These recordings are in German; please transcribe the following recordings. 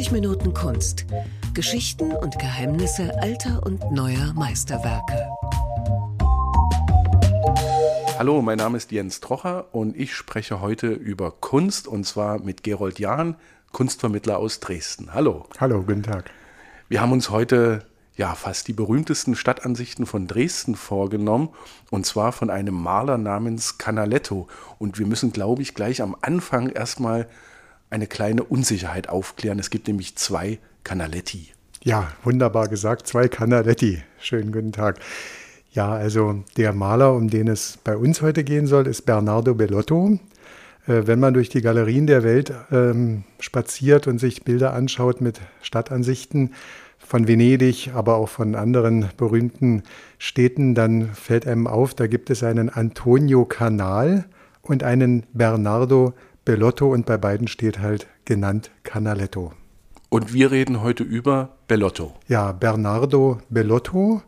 90 Minuten Kunst. Geschichten und Geheimnisse alter und neuer Meisterwerke. Hallo, mein Name ist Jens Trocher und ich spreche heute über Kunst und zwar mit Gerold Jahn, Kunstvermittler aus Dresden. Hallo. Hallo, guten Tag. Wir haben uns heute ja fast die berühmtesten Stadtansichten von Dresden vorgenommen und zwar von einem Maler namens Canaletto und wir müssen glaube ich gleich am Anfang erstmal eine kleine Unsicherheit aufklären. Es gibt nämlich zwei Canaletti. Ja, wunderbar gesagt, zwei Canaletti. Schönen guten Tag. Ja, also der Maler, um den es bei uns heute gehen soll, ist Bernardo Bellotto. Äh, wenn man durch die Galerien der Welt ähm, spaziert und sich Bilder anschaut mit Stadtansichten von Venedig, aber auch von anderen berühmten Städten, dann fällt einem auf, da gibt es einen Antonio Canal und einen Bernardo Bellotto und bei beiden steht halt genannt Canaletto. Und wir reden heute über Bellotto. Ja, Bernardo Bellotto.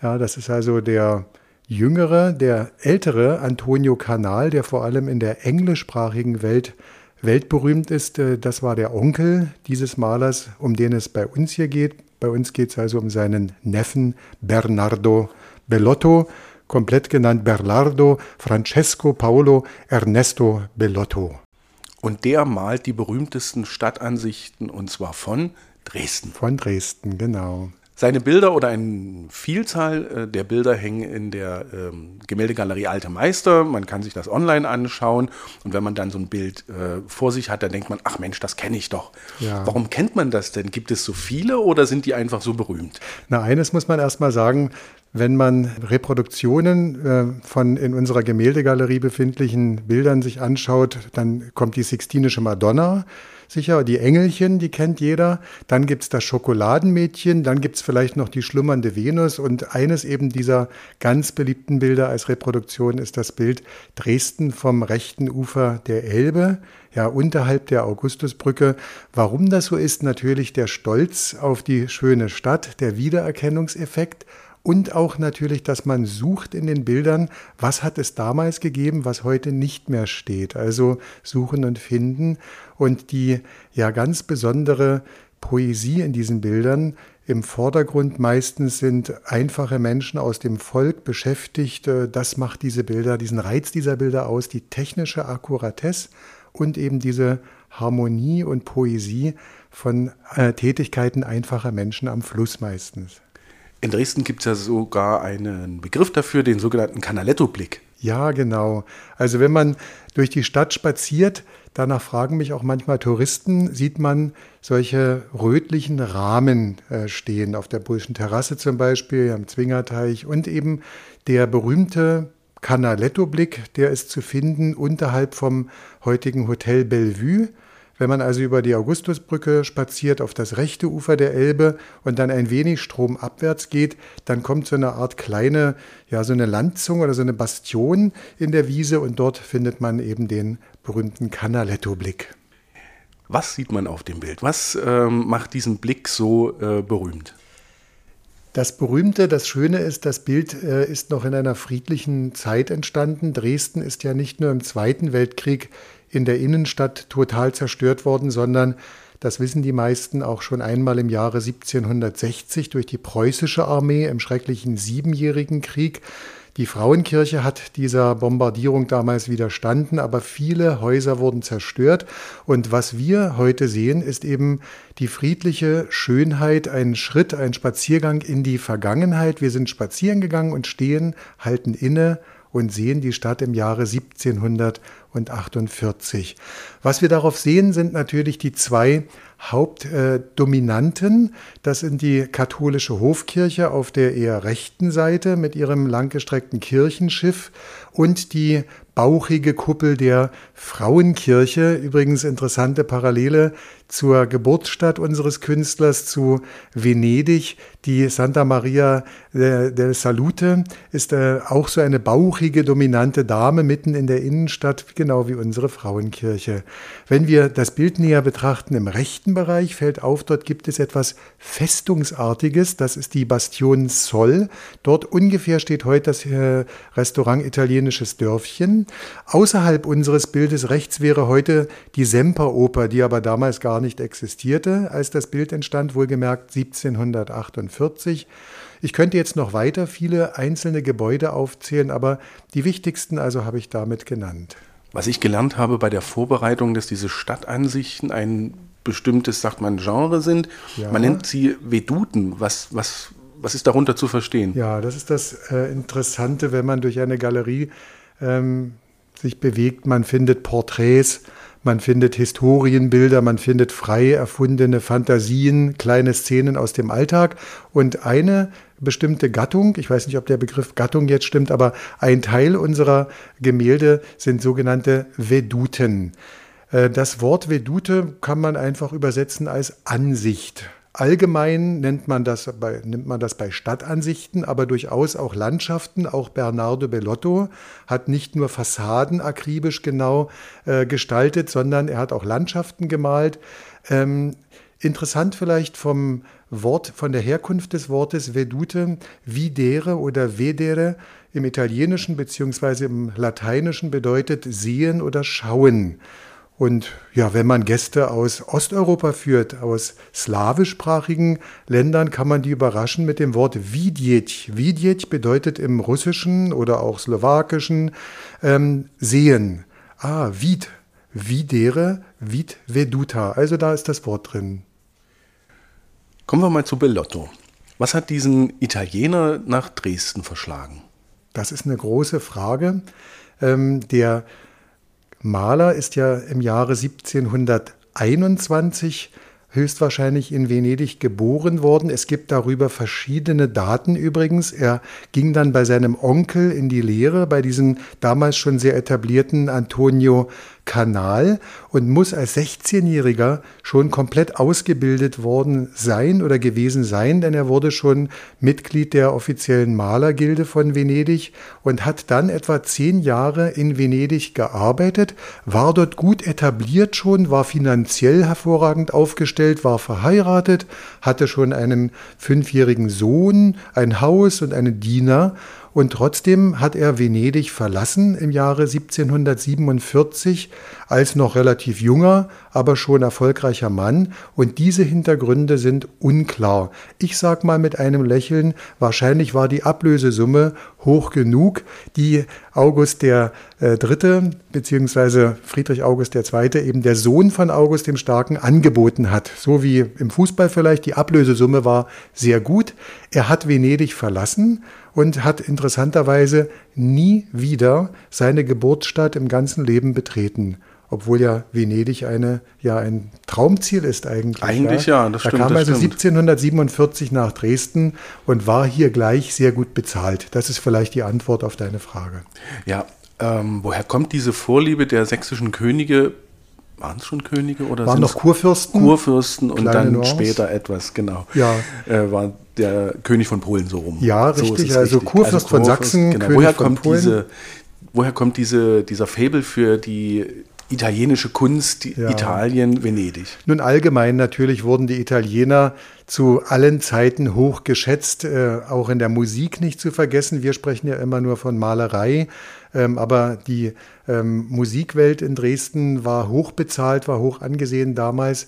Ja, das ist also der jüngere, der ältere Antonio Canal, der vor allem in der englischsprachigen Welt weltberühmt ist. Äh, das war der Onkel dieses Malers, um den es bei uns hier geht. Bei uns geht es also um seinen Neffen Bernardo Bellotto, komplett genannt Bernardo Francesco Paolo Ernesto Bellotto. Und der malt die berühmtesten Stadtansichten und zwar von Dresden. Von Dresden, genau. Seine Bilder oder eine Vielzahl äh, der Bilder hängen in der ähm, Gemäldegalerie Alte Meister. Man kann sich das online anschauen. Und wenn man dann so ein Bild äh, vor sich hat, dann denkt man, ach Mensch, das kenne ich doch. Ja. Warum kennt man das denn? Gibt es so viele oder sind die einfach so berühmt? Na, eines muss man erst mal sagen, wenn man Reproduktionen äh, von in unserer Gemäldegalerie befindlichen Bildern sich anschaut, dann kommt die Sixtinische Madonna sicher, die Engelchen, die kennt jeder. Dann gibt es das Schokoladenmädchen, dann gibt es vielleicht noch die schlummernde Venus und eines eben dieser ganz beliebten Bilder als Reproduktion ist das Bild Dresden vom rechten Ufer der Elbe ja, unterhalb der Augustusbrücke. Warum das so ist, natürlich der Stolz auf die schöne Stadt, der Wiedererkennungseffekt und auch natürlich, dass man sucht in den Bildern, was hat es damals gegeben, was heute nicht mehr steht. Also suchen und finden. Und die ja ganz besondere Poesie in diesen Bildern im Vordergrund meistens sind einfache Menschen aus dem Volk beschäftigt. Das macht diese Bilder, diesen Reiz dieser Bilder aus, die technische Akkuratesse und eben diese Harmonie und Poesie von äh, Tätigkeiten einfacher Menschen am Fluss meistens. In Dresden gibt es ja sogar einen Begriff dafür, den sogenannten Canaletto-Blick. Ja, genau. Also wenn man durch die Stadt spaziert, danach fragen mich auch manchmal Touristen, sieht man solche rötlichen Rahmen äh, stehen, auf der Burschen Terrasse zum Beispiel, am Zwingerteich und eben der berühmte Canaletto-Blick, der ist zu finden unterhalb vom heutigen Hotel Bellevue wenn man also über die Augustusbrücke spaziert auf das rechte Ufer der Elbe und dann ein wenig stromabwärts geht, dann kommt so eine Art kleine, ja, so eine Landzunge oder so eine Bastion in der Wiese und dort findet man eben den berühmten Canaletto-Blick. Was sieht man auf dem Bild? Was ähm, macht diesen Blick so äh, berühmt? Das Berühmte, das Schöne ist, das Bild äh, ist noch in einer friedlichen Zeit entstanden. Dresden ist ja nicht nur im Zweiten Weltkrieg in der Innenstadt total zerstört worden, sondern das wissen die meisten auch schon einmal im Jahre 1760 durch die preußische Armee im schrecklichen Siebenjährigen Krieg. Die Frauenkirche hat dieser Bombardierung damals widerstanden, aber viele Häuser wurden zerstört. Und was wir heute sehen, ist eben die friedliche Schönheit, ein Schritt, ein Spaziergang in die Vergangenheit. Wir sind spazieren gegangen und stehen, halten inne und sehen die Stadt im Jahre 1748. Was wir darauf sehen, sind natürlich die zwei Hauptdominanten. Das sind die katholische Hofkirche auf der eher rechten Seite mit ihrem langgestreckten Kirchenschiff und die bauchige Kuppel der Frauenkirche. Übrigens interessante Parallele zur Geburtsstadt unseres Künstlers, zu Venedig. Die Santa Maria del Salute ist äh, auch so eine bauchige, dominante Dame mitten in der Innenstadt, genau wie unsere Frauenkirche. Wenn wir das Bild näher betrachten, im rechten Bereich fällt auf, dort gibt es etwas Festungsartiges, das ist die Bastion Sol. Dort ungefähr steht heute das äh, Restaurant Italienisches Dörfchen. Außerhalb unseres Bildes rechts wäre heute die Semperoper, die aber damals gar nicht existierte, als das Bild entstand, wohlgemerkt 1748. Ich könnte jetzt noch weiter viele einzelne Gebäude aufzählen, aber die wichtigsten also habe ich damit genannt. Was ich gelernt habe bei der Vorbereitung, dass diese Stadtansichten ein bestimmtes, sagt man, Genre sind. Ja. Man nennt sie Veduten. Was, was, was ist darunter zu verstehen? Ja, das ist das äh, Interessante, wenn man durch eine Galerie ähm, sich bewegt. Man findet Porträts, man findet Historienbilder, man findet frei erfundene Fantasien, kleine Szenen aus dem Alltag. Und eine bestimmte Gattung, ich weiß nicht, ob der Begriff Gattung jetzt stimmt, aber ein Teil unserer Gemälde sind sogenannte Veduten. Äh, das Wort Vedute kann man einfach übersetzen als Ansicht. Allgemein nennt man das bei, nimmt man das bei Stadtansichten, aber durchaus auch Landschaften. Auch Bernardo Bellotto hat nicht nur Fassaden akribisch genau äh, gestaltet, sondern er hat auch Landschaften gemalt. Ähm, interessant vielleicht vom Wort, von der Herkunft des Wortes Vedute, videre oder vedere im Italienischen bzw. im Lateinischen bedeutet sehen oder schauen. Und ja, wenn man Gäste aus Osteuropa führt, aus slawischsprachigen Ländern, kann man die überraschen mit dem Wort Vidjetj. Vidjetj bedeutet im Russischen oder auch Slowakischen ähm, sehen. Ah, vid, videre, vid veduta. Also da ist das Wort drin. Kommen wir mal zu Bellotto. Was hat diesen Italiener nach Dresden verschlagen? Das ist eine große Frage. Ähm, der Maler ist ja im Jahre 1721 höchstwahrscheinlich in Venedig geboren worden. Es gibt darüber verschiedene Daten übrigens. Er ging dann bei seinem Onkel in die Lehre, bei diesem damals schon sehr etablierten Antonio Kanal und muss als 16-Jähriger schon komplett ausgebildet worden sein oder gewesen sein, denn er wurde schon Mitglied der offiziellen Malergilde von Venedig und hat dann etwa zehn Jahre in Venedig gearbeitet, war dort gut etabliert schon, war finanziell hervorragend aufgestellt, war verheiratet, hatte schon einen fünfjährigen Sohn, ein Haus und einen Diener und trotzdem hat er Venedig verlassen im Jahre 1747 als noch relativ junger, aber schon erfolgreicher Mann. Und diese Hintergründe sind unklar. Ich sag mal mit einem Lächeln, wahrscheinlich war die Ablösesumme hoch genug, die August der äh, Dritte beziehungsweise Friedrich August der Zweite, eben der Sohn von August dem Starken, angeboten hat. So wie im Fußball vielleicht, die Ablösesumme war sehr gut. Er hat Venedig verlassen und hat interessanterweise nie wieder seine Geburtsstadt im ganzen Leben betreten. Obwohl ja Venedig eine, ja, ein Traumziel ist eigentlich. Eigentlich ja, ja das da stimmt. Er kam also stimmt. 1747 nach Dresden und war hier gleich sehr gut bezahlt. Das ist vielleicht die Antwort auf deine Frage. Ja, ähm, woher kommt diese Vorliebe der sächsischen Könige waren es schon Könige oder waren noch Kurfürsten? Kurfürsten und dann Nuance. später etwas, genau. Ja. Äh, war der König von Polen so rum. Ja, so richtig. Also richtig. Kurfürst also von Sachsen, genau. König woher von kommt Polen. Diese, woher kommt diese, dieser Fabel für die italienische Kunst, ja. Italien, Venedig? Nun allgemein natürlich wurden die Italiener zu allen Zeiten hoch geschätzt, äh, auch in der Musik nicht zu vergessen. Wir sprechen ja immer nur von Malerei, ähm, aber die ähm, Musikwelt in Dresden war hoch bezahlt, war hoch angesehen damals.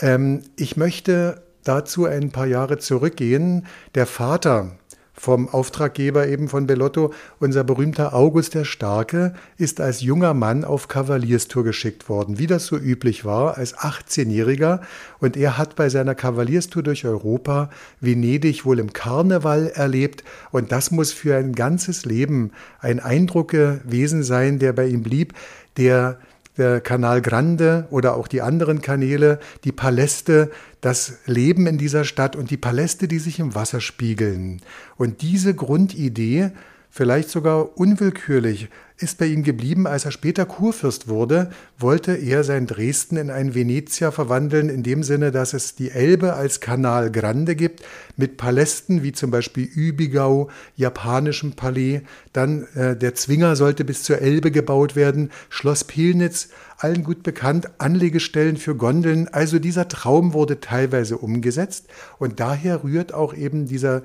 Ähm, ich möchte dazu ein paar Jahre zurückgehen. Der Vater vom Auftraggeber eben von Bellotto, unser berühmter August der Starke, ist als junger Mann auf Kavalierstour geschickt worden, wie das so üblich war, als 18-Jähriger. Und er hat bei seiner Kavalierstour durch Europa Venedig wohl im Karneval erlebt. Und das muss für ein ganzes Leben ein Eindruck gewesen sein, der bei ihm blieb, der der Kanal Grande oder auch die anderen Kanäle, die Paläste, das Leben in dieser Stadt und die Paläste, die sich im Wasser spiegeln. Und diese Grundidee, vielleicht sogar unwillkürlich, ist bei ihm geblieben. Als er später Kurfürst wurde, wollte er sein Dresden in ein Venezia verwandeln, in dem Sinne, dass es die Elbe als Kanal Grande gibt, mit Palästen wie zum Beispiel Übigau, japanischem Palais. Dann äh, der Zwinger sollte bis zur Elbe gebaut werden, Schloss Pilnitz, allen gut bekannt, Anlegestellen für Gondeln. Also dieser Traum wurde teilweise umgesetzt und daher rührt auch eben dieser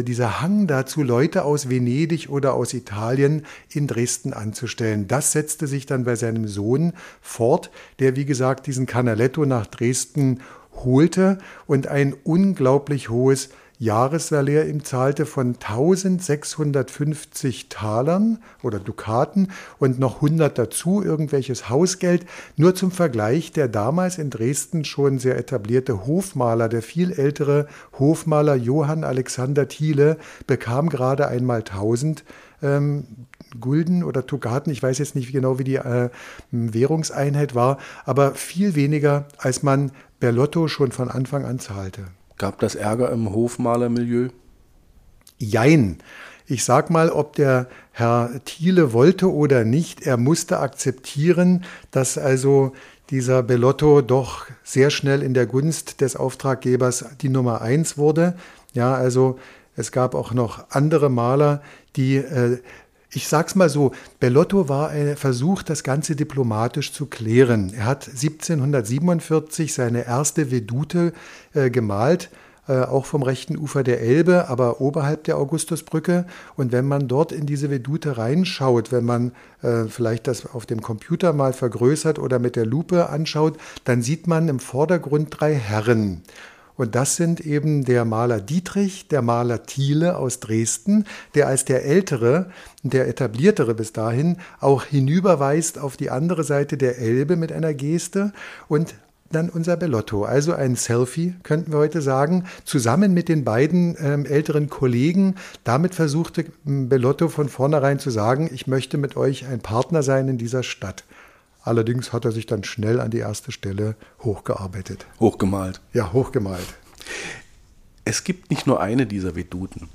dieser Hang dazu, Leute aus Venedig oder aus Italien in Dresden anzustellen. Das setzte sich dann bei seinem Sohn fort, der, wie gesagt, diesen Canaletto nach Dresden holte und ein unglaublich hohes Jahressalär ihm zahlte von 1650 Talern oder Dukaten und noch 100 dazu, irgendwelches Hausgeld. Nur zum Vergleich, der damals in Dresden schon sehr etablierte Hofmaler, der viel ältere Hofmaler Johann Alexander Thiele, bekam gerade einmal 1000 ähm, Gulden oder Tugaten, ich weiß jetzt nicht genau, wie die äh, Währungseinheit war, aber viel weniger, als man Berlotto schon von Anfang an zahlte. Gab das Ärger im Hofmalermilieu? Jein. Ich sag mal, ob der Herr Thiele wollte oder nicht, er musste akzeptieren, dass also dieser Bellotto doch sehr schnell in der Gunst des Auftraggebers die Nummer eins wurde. Ja, also es gab auch noch andere Maler, die äh, ich sag's mal so, Bellotto war ein Versuch, das Ganze diplomatisch zu klären. Er hat 1747 seine erste Vedute äh, gemalt, äh, auch vom rechten Ufer der Elbe, aber oberhalb der Augustusbrücke. Und wenn man dort in diese Vedute reinschaut, wenn man äh, vielleicht das auf dem Computer mal vergrößert oder mit der Lupe anschaut, dann sieht man im Vordergrund drei Herren. Und das sind eben der Maler Dietrich, der Maler Thiele aus Dresden, der als der ältere, der etabliertere bis dahin, auch hinüberweist auf die andere Seite der Elbe mit einer Geste und dann unser Bellotto. Also ein Selfie, könnten wir heute sagen, zusammen mit den beiden ähm, älteren Kollegen. Damit versuchte ähm, Bellotto von vornherein zu sagen, ich möchte mit euch ein Partner sein in dieser Stadt. Allerdings hat er sich dann schnell an die erste Stelle hochgearbeitet. Hochgemalt. Ja, hochgemalt. Es gibt nicht nur eine dieser Veduten.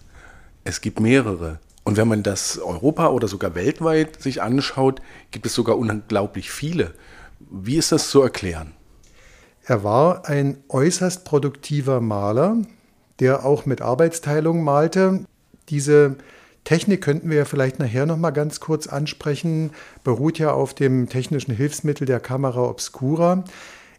Es gibt mehrere. Und wenn man das Europa oder sogar weltweit sich anschaut, gibt es sogar unglaublich viele. Wie ist das zu erklären? Er war ein äußerst produktiver Maler, der auch mit Arbeitsteilung malte. Diese Technik könnten wir ja vielleicht nachher noch mal ganz kurz ansprechen, beruht ja auf dem technischen Hilfsmittel der Kamera Obscura.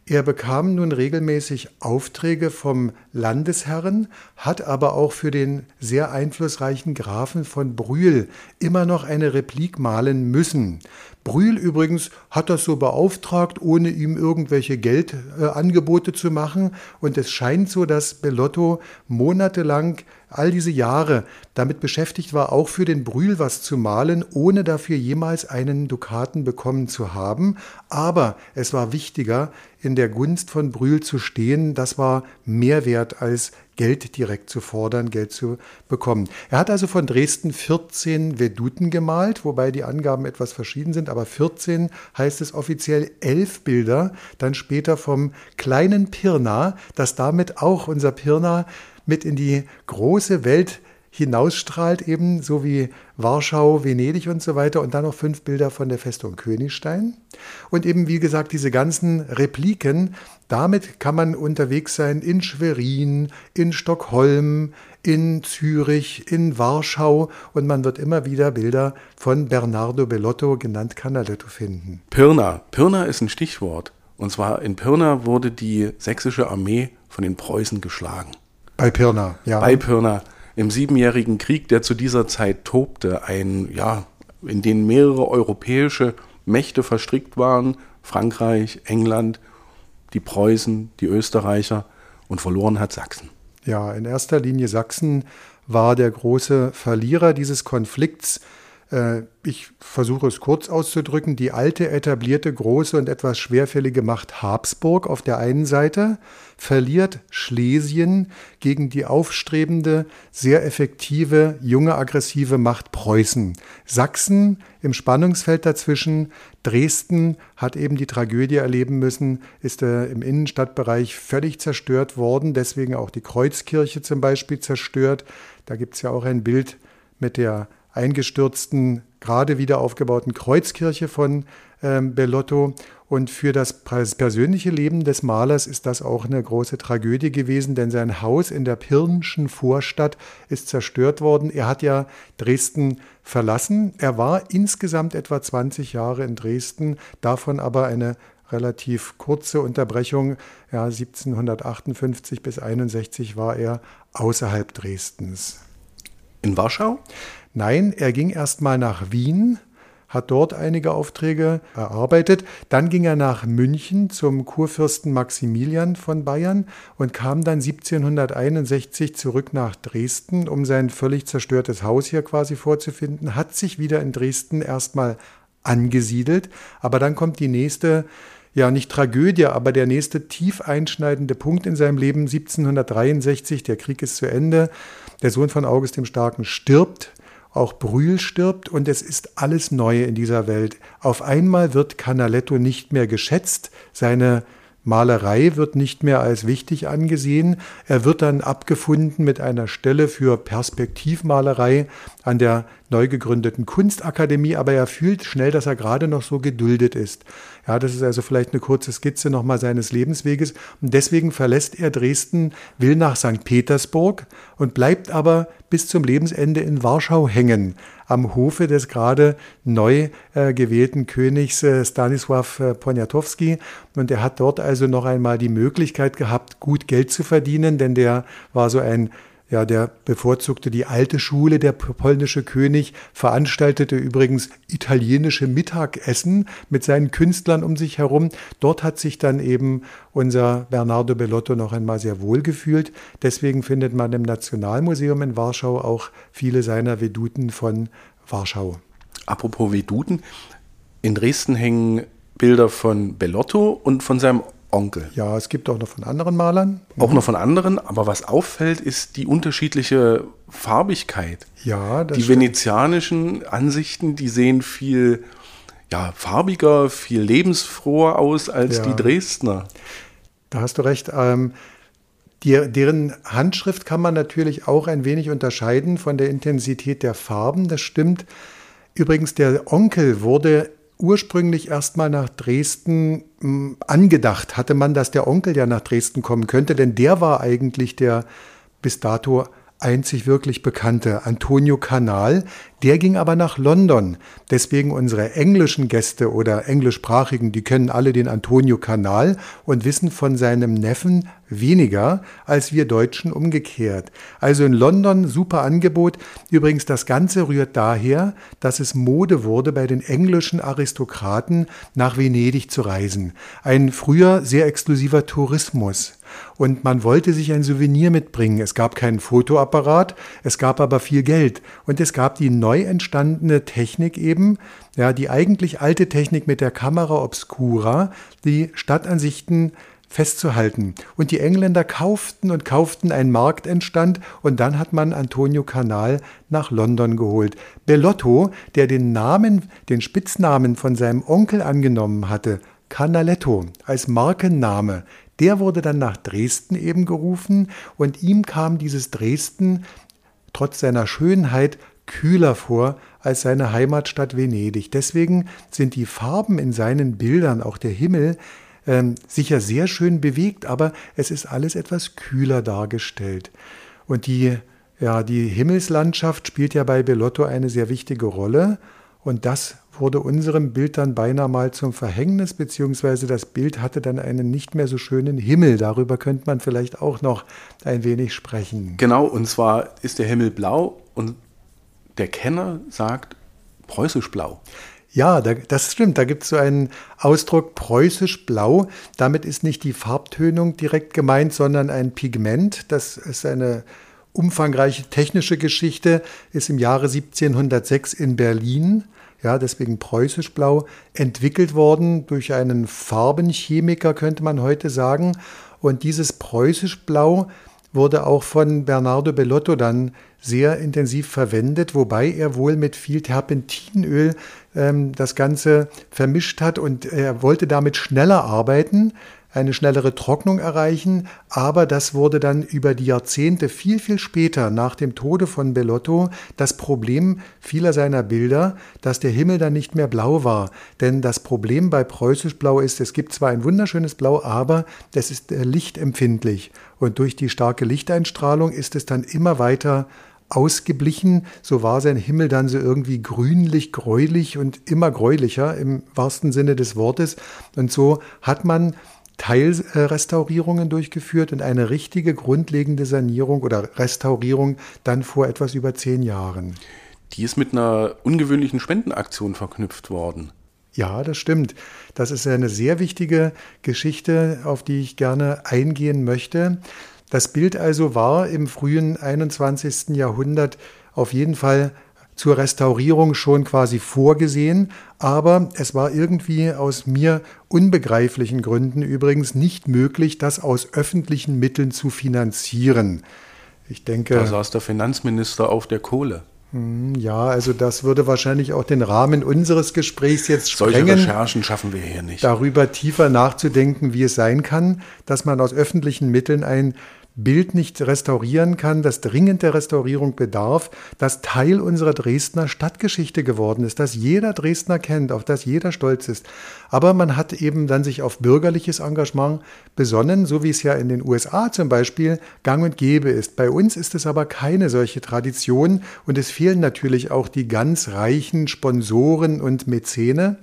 Er bekam nun regelmäßig Aufträge vom Landesherren, hat aber auch für den sehr einflussreichen Grafen von Brühl immer noch eine Replik malen müssen. Brühl übrigens hat das so beauftragt, ohne ihm irgendwelche Geldangebote äh, zu machen. Und es scheint so, dass Bellotto monatelang all diese Jahre damit beschäftigt war, auch für den Brühl was zu malen, ohne dafür jemals einen Dukaten bekommen zu haben. Aber es war wichtiger, in der Gunst von Brühl zu stehen. Das war mehr wert als Geld direkt zu fordern, Geld zu bekommen. Er hat also von Dresden 14 Veduten gemalt, wobei die Angaben etwas verschieden sind, aber 14 heißt es offiziell elf Bilder, dann später vom kleinen Pirna, das damit auch unser Pirna mit in die große Welt hinausstrahlt, eben so wie Warschau, Venedig und so weiter und dann noch fünf Bilder von der Festung Königstein. Und eben, wie gesagt, diese ganzen Repliken, damit kann man unterwegs sein in Schwerin, in Stockholm, in Zürich, in Warschau und man wird immer wieder Bilder von Bernardo Bellotto, genannt Canaletto, finden. Pirna. Pirna ist ein Stichwort. Und zwar in Pirna wurde die sächsische Armee von den Preußen geschlagen. Bei Pirna, ja. Bei Pirna. Im Siebenjährigen Krieg, der zu dieser Zeit tobte, ein, ja, in den mehrere europäische Mächte verstrickt waren, Frankreich, England, die Preußen, die Österreicher und verloren hat Sachsen. Ja, in erster Linie Sachsen war der große Verlierer dieses Konflikts. Äh, ich versuche es kurz auszudrücken, die alte, etablierte, große und etwas schwerfällige Macht Habsburg auf der einen Seite verliert Schlesien gegen die aufstrebende, sehr effektive, junge, aggressive Macht Preußen. Sachsen im Spannungsfeld dazwischen, Dresden hat eben die Tragödie erleben müssen, ist äh, im Innenstadtbereich völlig zerstört worden, deswegen auch die Kreuzkirche zum Beispiel zerstört. Da gibt es ja auch ein Bild mit der eingestürzten gerade wieder aufgebauten Kreuzkirche von ähm, Bellotto. Und für das persönliche Leben des Malers ist das auch eine große Tragödie gewesen, denn sein Haus in der Pirnschen Vorstadt ist zerstört worden. Er hat ja Dresden verlassen. Er war insgesamt etwa 20 Jahre in Dresden, davon aber eine relativ kurze Unterbrechung. Ja, 1758 bis 61 war er außerhalb Dresdens. In Warschau? Nein, er ging erst mal nach Wien, hat dort einige Aufträge erarbeitet. Dann ging er nach München zum Kurfürsten Maximilian von Bayern und kam dann 1761 zurück nach Dresden, um sein völlig zerstörtes Haus hier quasi vorzufinden, hat sich wieder in Dresden erstmal angesiedelt. Aber dann kommt die nächste ja nicht Tragödie, aber der nächste tief einschneidende Punkt in seinem Leben 1763, der Krieg ist zu Ende, der Sohn von August dem Starken stirbt, auch Brühl stirbt und es ist alles neu in dieser Welt. Auf einmal wird Canaletto nicht mehr geschätzt, seine Malerei wird nicht mehr als wichtig angesehen. Er wird dann abgefunden mit einer Stelle für Perspektivmalerei an der neu gegründeten Kunstakademie, aber er fühlt schnell, dass er gerade noch so geduldet ist. Ja, das ist also vielleicht eine kurze Skizze nochmal seines Lebensweges. Und deswegen verlässt er Dresden, will nach St. Petersburg und bleibt aber bis zum Lebensende in Warschau hängen, am Hofe des gerade neu äh, gewählten Königs äh, Stanisław äh, Poniatowski. Und er hat dort also noch einmal die Möglichkeit gehabt, gut Geld zu verdienen, denn der war so ein ja, der bevorzugte die alte Schule, der polnische König, veranstaltete übrigens italienische Mittagessen mit seinen Künstlern um sich herum. Dort hat sich dann eben unser Bernardo Bellotto noch einmal sehr wohl gefühlt. Deswegen findet man im Nationalmuseum in Warschau auch viele seiner Veduten von Warschau. Apropos Veduten, in Dresden hängen Bilder von Bellotto und von seinem Onkel. Ja, es gibt auch noch von anderen Malern. Auch noch von anderen, aber was auffällt, ist die unterschiedliche Farbigkeit. Ja, das Die stimmt. venezianischen Ansichten, die sehen viel ja, farbiger, viel lebensfroher aus als ja. die Dresdner. Da hast du recht. Ähm, die, deren Handschrift kann man natürlich auch ein wenig unterscheiden von der Intensität der Farben. Das stimmt. Übrigens, der Onkel wurde ursprünglich erstmal nach Dresden hm, angedacht, hatte man, dass der Onkel ja nach Dresden kommen könnte, denn der war eigentlich der bis dato einzig wirklich bekannte, Antonio Canal. Der ging aber nach London. Deswegen unsere englischen Gäste oder englischsprachigen, die kennen alle den Antonio Canal und wissen von seinem Neffen weniger als wir Deutschen umgekehrt. Also in London super Angebot. Übrigens, das Ganze rührt daher, dass es Mode wurde, bei den englischen Aristokraten nach Venedig zu reisen. Ein früher sehr exklusiver Tourismus und man wollte sich ein Souvenir mitbringen. Es gab keinen Fotoapparat, es gab aber viel Geld und es gab die neu entstandene Technik eben, ja, die eigentlich alte Technik mit der Kamera Obscura, die Stadtansichten festzuhalten. Und die Engländer kauften und kauften, ein Markt entstand und dann hat man Antonio Canal nach London geholt. Bellotto, der den Namen, den Spitznamen von seinem Onkel angenommen hatte, Canaletto als Markenname, der wurde dann nach Dresden eben gerufen und ihm kam dieses Dresden trotz seiner Schönheit kühler vor als seine Heimatstadt Venedig. Deswegen sind die Farben in seinen Bildern, auch der Himmel, äh, sicher sehr schön bewegt, aber es ist alles etwas kühler dargestellt. Und die, ja, die Himmelslandschaft spielt ja bei Bellotto eine sehr wichtige Rolle. Und das wurde unserem Bild dann beinahe mal zum Verhängnis, beziehungsweise das Bild hatte dann einen nicht mehr so schönen Himmel. Darüber könnte man vielleicht auch noch ein wenig sprechen. Genau, und zwar ist der Himmel blau und der Kenner sagt preußisch blau. Ja, das stimmt. Da gibt es so einen Ausdruck preußisch blau. Damit ist nicht die Farbtönung direkt gemeint, sondern ein Pigment. Das ist eine umfangreiche technische Geschichte, ist im Jahre 1706 in Berlin ja, deswegen preußisch blau, entwickelt worden durch einen Farbenchemiker, könnte man heute sagen. Und dieses preußisch blau wurde auch von Bernardo Bellotto dann sehr intensiv verwendet, wobei er wohl mit viel Terpentinöl ähm, das Ganze vermischt hat und er wollte damit schneller arbeiten, eine schnellere Trocknung erreichen, aber das wurde dann über die Jahrzehnte viel, viel später nach dem Tode von Bellotto das Problem vieler seiner Bilder, dass der Himmel dann nicht mehr blau war. Denn das Problem bei Preußisch Blau ist, es gibt zwar ein wunderschönes Blau, aber das ist äh, lichtempfindlich und durch die starke Lichteinstrahlung ist es dann immer weiter ausgeblichen. So war sein Himmel dann so irgendwie grünlich, gräulich und immer gräulicher im wahrsten Sinne des Wortes. Und so hat man Teilrestaurierungen durchgeführt und eine richtige grundlegende Sanierung oder Restaurierung dann vor etwas über zehn Jahren. Die ist mit einer ungewöhnlichen Spendenaktion verknüpft worden. Ja, das stimmt. Das ist eine sehr wichtige Geschichte, auf die ich gerne eingehen möchte. Das Bild also war im frühen 21. Jahrhundert auf jeden Fall zur Restaurierung schon quasi vorgesehen, aber es war irgendwie aus mir unbegreiflichen Gründen übrigens nicht möglich, das aus öffentlichen Mitteln zu finanzieren. Ich denke. Da saß der Finanzminister auf der Kohle. Hm, ja, also das würde wahrscheinlich auch den Rahmen unseres Gesprächs jetzt sprengen. Solche Recherchen schaffen wir hier nicht. Darüber tiefer nachzudenken, wie es sein kann, dass man aus öffentlichen Mitteln ein Bild nicht restaurieren kann, das dringend der Restaurierung bedarf, das Teil unserer Dresdner Stadtgeschichte geworden ist, das jeder Dresdner kennt, auf das jeder stolz ist. Aber man hat eben dann sich auf bürgerliches Engagement besonnen, so wie es ja in den USA zum Beispiel gang und gäbe ist. Bei uns ist es aber keine solche Tradition und es fehlen natürlich auch die ganz reichen Sponsoren und Mäzene.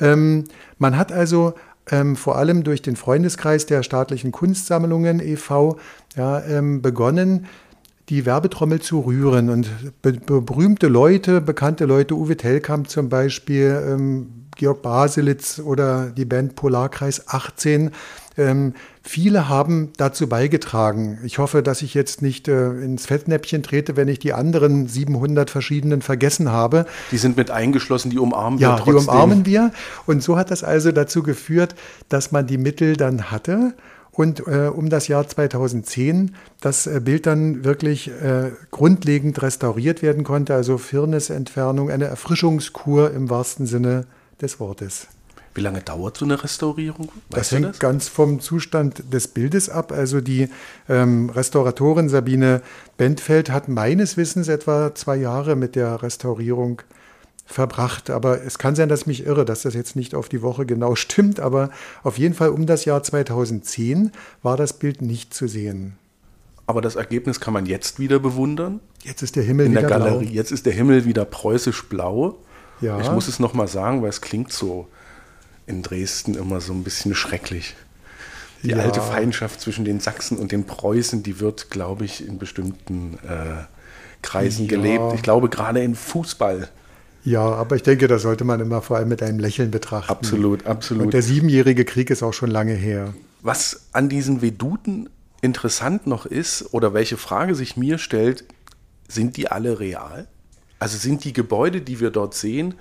Ähm, man hat also ähm, vor allem durch den Freundeskreis der staatlichen Kunstsammlungen e.V. Ja, ähm, begonnen, die Werbetrommel zu rühren. Und be berühmte Leute, bekannte Leute, Uwe Tellkamp zum Beispiel, ähm, Georg Baselitz oder die Band Polarkreis 18, ähm, viele haben dazu beigetragen. Ich hoffe, dass ich jetzt nicht äh, ins Fettnäpfchen trete, wenn ich die anderen 700 verschiedenen vergessen habe. Die sind mit eingeschlossen, die umarmen wir. Ja, trotzdem. die umarmen wir. Und so hat das also dazu geführt, dass man die Mittel dann hatte. Und äh, um das Jahr 2010 das äh, Bild dann wirklich äh, grundlegend restauriert werden konnte, also Firnesentfernung, eine Erfrischungskur im wahrsten Sinne des Wortes. Wie lange dauert so eine Restaurierung? Weißt das hängt das? ganz vom Zustand des Bildes ab. Also die ähm, Restauratorin Sabine Bentfeld hat meines Wissens etwa zwei Jahre mit der Restaurierung verbracht. Aber es kann sein, dass ich mich irre, dass das jetzt nicht auf die Woche genau stimmt. Aber auf jeden Fall um das Jahr 2010 war das Bild nicht zu sehen. Aber das Ergebnis kann man jetzt wieder bewundern. Jetzt ist der Himmel In wieder der Galerie. Blau. Jetzt ist der Himmel wieder preußisch blau. Ja. Ich muss es nochmal sagen, weil es klingt so in Dresden immer so ein bisschen schrecklich. Die ja. alte Feindschaft zwischen den Sachsen und den Preußen, die wird, glaube ich, in bestimmten äh, Kreisen ja. gelebt. Ich glaube, gerade im Fußball. Ja, aber ich denke, das sollte man immer vor allem mit einem Lächeln betrachten. Absolut, absolut. Und der siebenjährige Krieg ist auch schon lange her. Was an diesen Veduten interessant noch ist, oder welche Frage sich mir stellt, sind die alle real? Also sind die Gebäude, die wir dort sehen,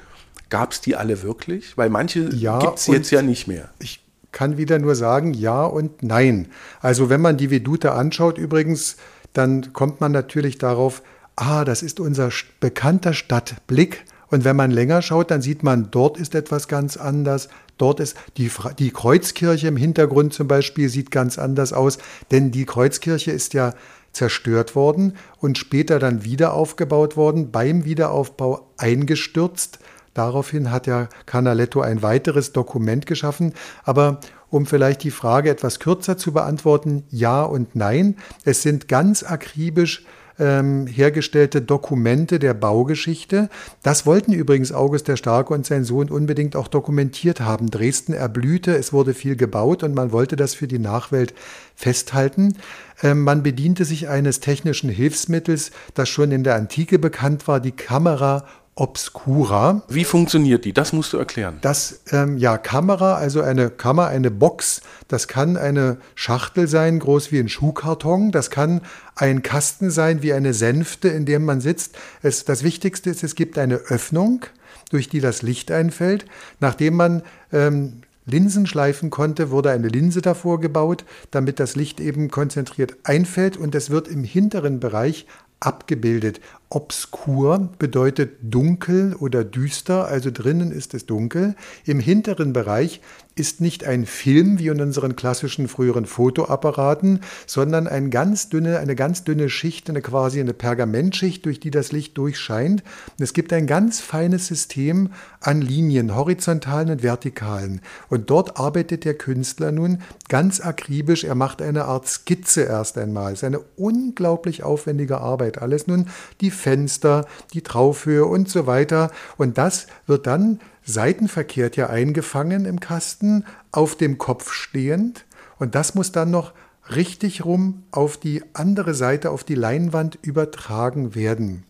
Gab es die alle wirklich? Weil manche ja, gibt es jetzt ja nicht mehr. Ich kann wieder nur sagen, ja und nein. Also wenn man die Vedute anschaut übrigens, dann kommt man natürlich darauf, ah, das ist unser bekannter Stadtblick. Und wenn man länger schaut, dann sieht man, dort ist etwas ganz anders. Dort ist die, die Kreuzkirche im Hintergrund zum Beispiel sieht ganz anders aus, denn die Kreuzkirche ist ja zerstört worden und später dann wieder aufgebaut worden, beim Wiederaufbau eingestürzt. Daraufhin hat ja Canaletto ein weiteres Dokument geschaffen. Aber um vielleicht die Frage etwas kürzer zu beantworten, ja und nein. Es sind ganz akribisch ähm, hergestellte Dokumente der Baugeschichte. Das wollten übrigens August der Starke und sein Sohn unbedingt auch dokumentiert haben. Dresden erblühte, es wurde viel gebaut und man wollte das für die Nachwelt festhalten. Ähm, man bediente sich eines technischen Hilfsmittels, das schon in der Antike bekannt war, die Kamera Obscura. Wie funktioniert die? Das musst du erklären. Das, ähm, ja, Kamera, also eine Kammer, eine Box, das kann eine Schachtel sein, groß wie ein Schuhkarton. Das kann ein Kasten sein, wie eine Sänfte, in dem man sitzt. Es, das Wichtigste ist, es gibt eine Öffnung, durch die das Licht einfällt. Nachdem man ähm, Linsen schleifen konnte, wurde eine Linse davor gebaut, damit das Licht eben konzentriert einfällt und es wird im hinteren Bereich abgebildet obskur bedeutet dunkel oder düster, also drinnen ist es dunkel. Im hinteren Bereich ist nicht ein Film wie in unseren klassischen früheren Fotoapparaten, sondern ein ganz dünne, eine ganz dünne Schicht, eine quasi eine Pergamentschicht, durch die das Licht durchscheint. Und es gibt ein ganz feines System an Linien, horizontalen und vertikalen. Und dort arbeitet der Künstler nun ganz akribisch. Er macht eine Art Skizze erst einmal. Es ist eine unglaublich aufwendige Arbeit. Alles nun die Fenster, die Traufhöhe und so weiter. Und das wird dann seitenverkehrt ja eingefangen im Kasten, auf dem Kopf stehend. Und das muss dann noch richtig rum auf die andere Seite, auf die Leinwand übertragen werden.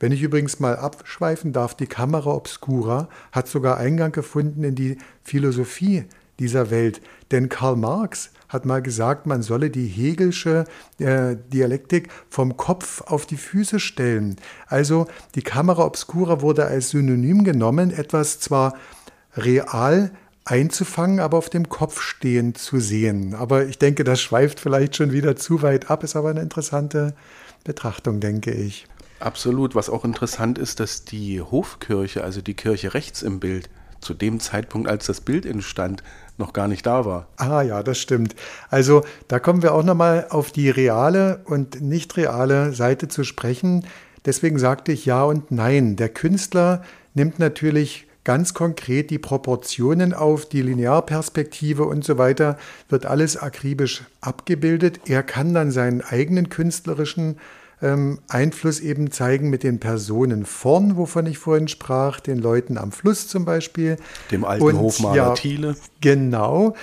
Wenn ich übrigens mal abschweifen darf, die Kamera Obscura hat sogar Eingang gefunden in die Philosophie dieser Welt. Denn Karl Marx hat mal gesagt, man solle die Hegelsche äh, Dialektik vom Kopf auf die Füße stellen. Also die Kamera Obscura wurde als Synonym genommen, etwas zwar real einzufangen, aber auf dem Kopf stehend zu sehen. Aber ich denke, das schweift vielleicht schon wieder zu weit ab, ist aber eine interessante Betrachtung, denke ich. Absolut. Was auch interessant ist, dass die Hofkirche, also die Kirche rechts im Bild, zu dem Zeitpunkt, als das Bild entstand, noch gar nicht da war. Ah ja, das stimmt. Also da kommen wir auch nochmal auf die reale und nicht reale Seite zu sprechen. Deswegen sagte ich ja und nein. Der Künstler nimmt natürlich ganz konkret die Proportionen auf, die Linearperspektive und so weiter, wird alles akribisch abgebildet. Er kann dann seinen eigenen künstlerischen ähm, Einfluss eben zeigen mit den Personen vorn, wovon ich vorhin sprach, den Leuten am Fluss zum Beispiel. Dem alten und, Hofmaler ja, Thiele. Genau.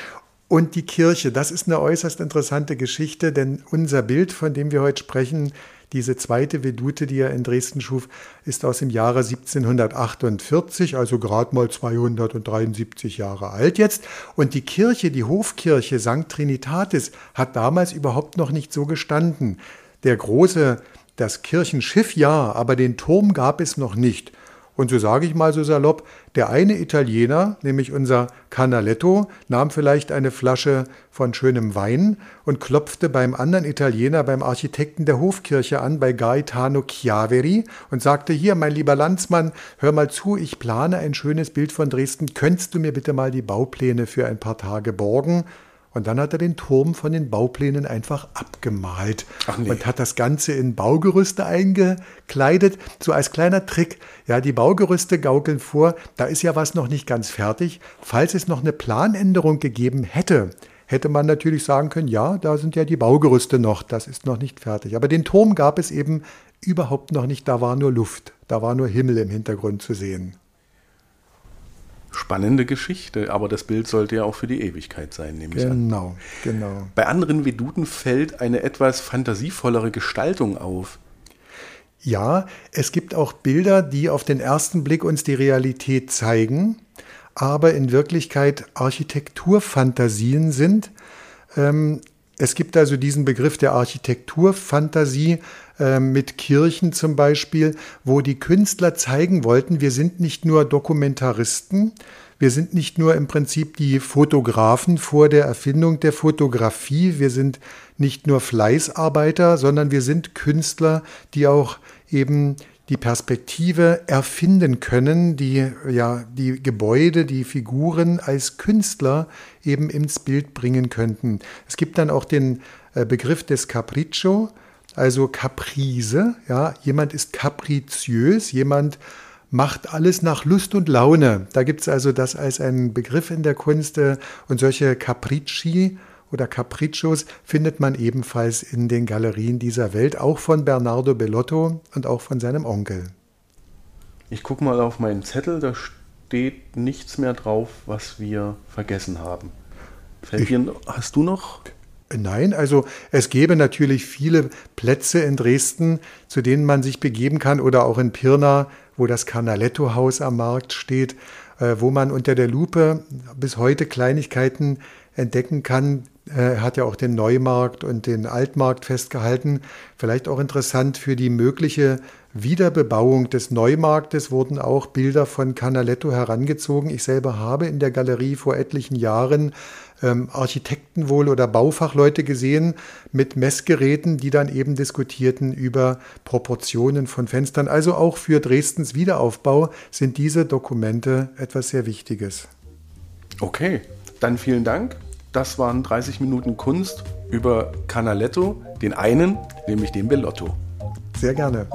Und die Kirche, das ist eine äußerst interessante Geschichte, denn unser Bild, von dem wir heute sprechen, diese zweite Vedute, die er in Dresden schuf, ist aus dem Jahre 1748, also gerade mal 273 Jahre alt jetzt. Und die Kirche, die Hofkirche St. Trinitatis, hat damals überhaupt noch nicht so gestanden. Der große, das Kirchenschiff ja, aber den Turm gab es noch nicht. Und so sage ich mal so salopp, der eine Italiener, nämlich unser Canaletto, nahm vielleicht eine Flasche von schönem Wein und klopfte beim anderen Italiener, beim Architekten der Hofkirche an, bei Gaetano Chiaveri und sagte, hier, mein lieber Landsmann, hör mal zu, ich plane ein schönes Bild von Dresden, könntest du mir bitte mal die Baupläne für ein paar Tage borgen? Und dann hat er den Turm von den Bauplänen einfach abgemalt nee. und hat das Ganze in Baugerüste eingekleidet, so als kleiner Trick. Ja, die Baugerüste gaukeln vor, da ist ja was noch nicht ganz fertig. Falls es noch eine Planänderung gegeben hätte, hätte man natürlich sagen können, ja, da sind ja die Baugerüste noch, das ist noch nicht fertig. Aber den Turm gab es eben überhaupt noch nicht, da war nur Luft, da war nur Himmel im Hintergrund zu sehen spannende Geschichte, aber das Bild sollte ja auch für die Ewigkeit sein, nehme ich an. Genau, genau. Bei anderen Veduten fällt eine etwas fantasievollere Gestaltung auf. Ja, es gibt auch Bilder, die auf den ersten Blick uns die Realität zeigen, aber in Wirklichkeit Architekturfantasien sind. Ähm, es gibt also diesen Begriff der Architekturfantasie äh, mit Kirchen zum Beispiel, wo die Künstler zeigen wollten, wir sind nicht nur Dokumentaristen, wir sind nicht nur im Prinzip die Fotografen vor der Erfindung der Fotografie, wir sind nicht nur Fleißarbeiter, sondern wir sind Künstler, die auch eben die Perspektive erfinden können, die ja die Gebäude, die Figuren als Künstler eben ins Bild bringen könnten. Es gibt dann auch den äh, Begriff des Capriccio, also Caprice, ja, jemand ist kapriziös, jemand macht alles nach Lust und Laune. Da gibt es also das als einen Begriff in der Kunst äh, und solche Capricci oder Capriccios findet man ebenfalls in den Galerien dieser Welt, auch von Bernardo Bellotto und auch von seinem Onkel. Ich gucke mal auf meinen Zettel, da steht nichts mehr drauf, was wir vergessen haben. Ich, hast du noch? Nein, also es gäbe natürlich viele Plätze in Dresden, zu denen man sich begeben kann oder auch in Pirna, wo das Canaletto-Haus am Markt steht, äh, wo man unter der Lupe bis heute Kleinigkeiten entdecken kann, er hat ja auch den Neumarkt und den Altmarkt festgehalten. Vielleicht auch interessant für die mögliche Wiederbebauung des Neumarktes wurden auch Bilder von Canaletto herangezogen. Ich selber habe in der Galerie vor etlichen Jahren ähm, Architekten wohl oder Baufachleute gesehen mit Messgeräten, die dann eben diskutierten über Proportionen von Fenstern. Also auch für Dresdens Wiederaufbau sind diese Dokumente etwas sehr Wichtiges. Okay, dann vielen Dank. Das waren 30 Minuten Kunst über Canaletto, den einen, nämlich den Bellotto. Sehr gerne.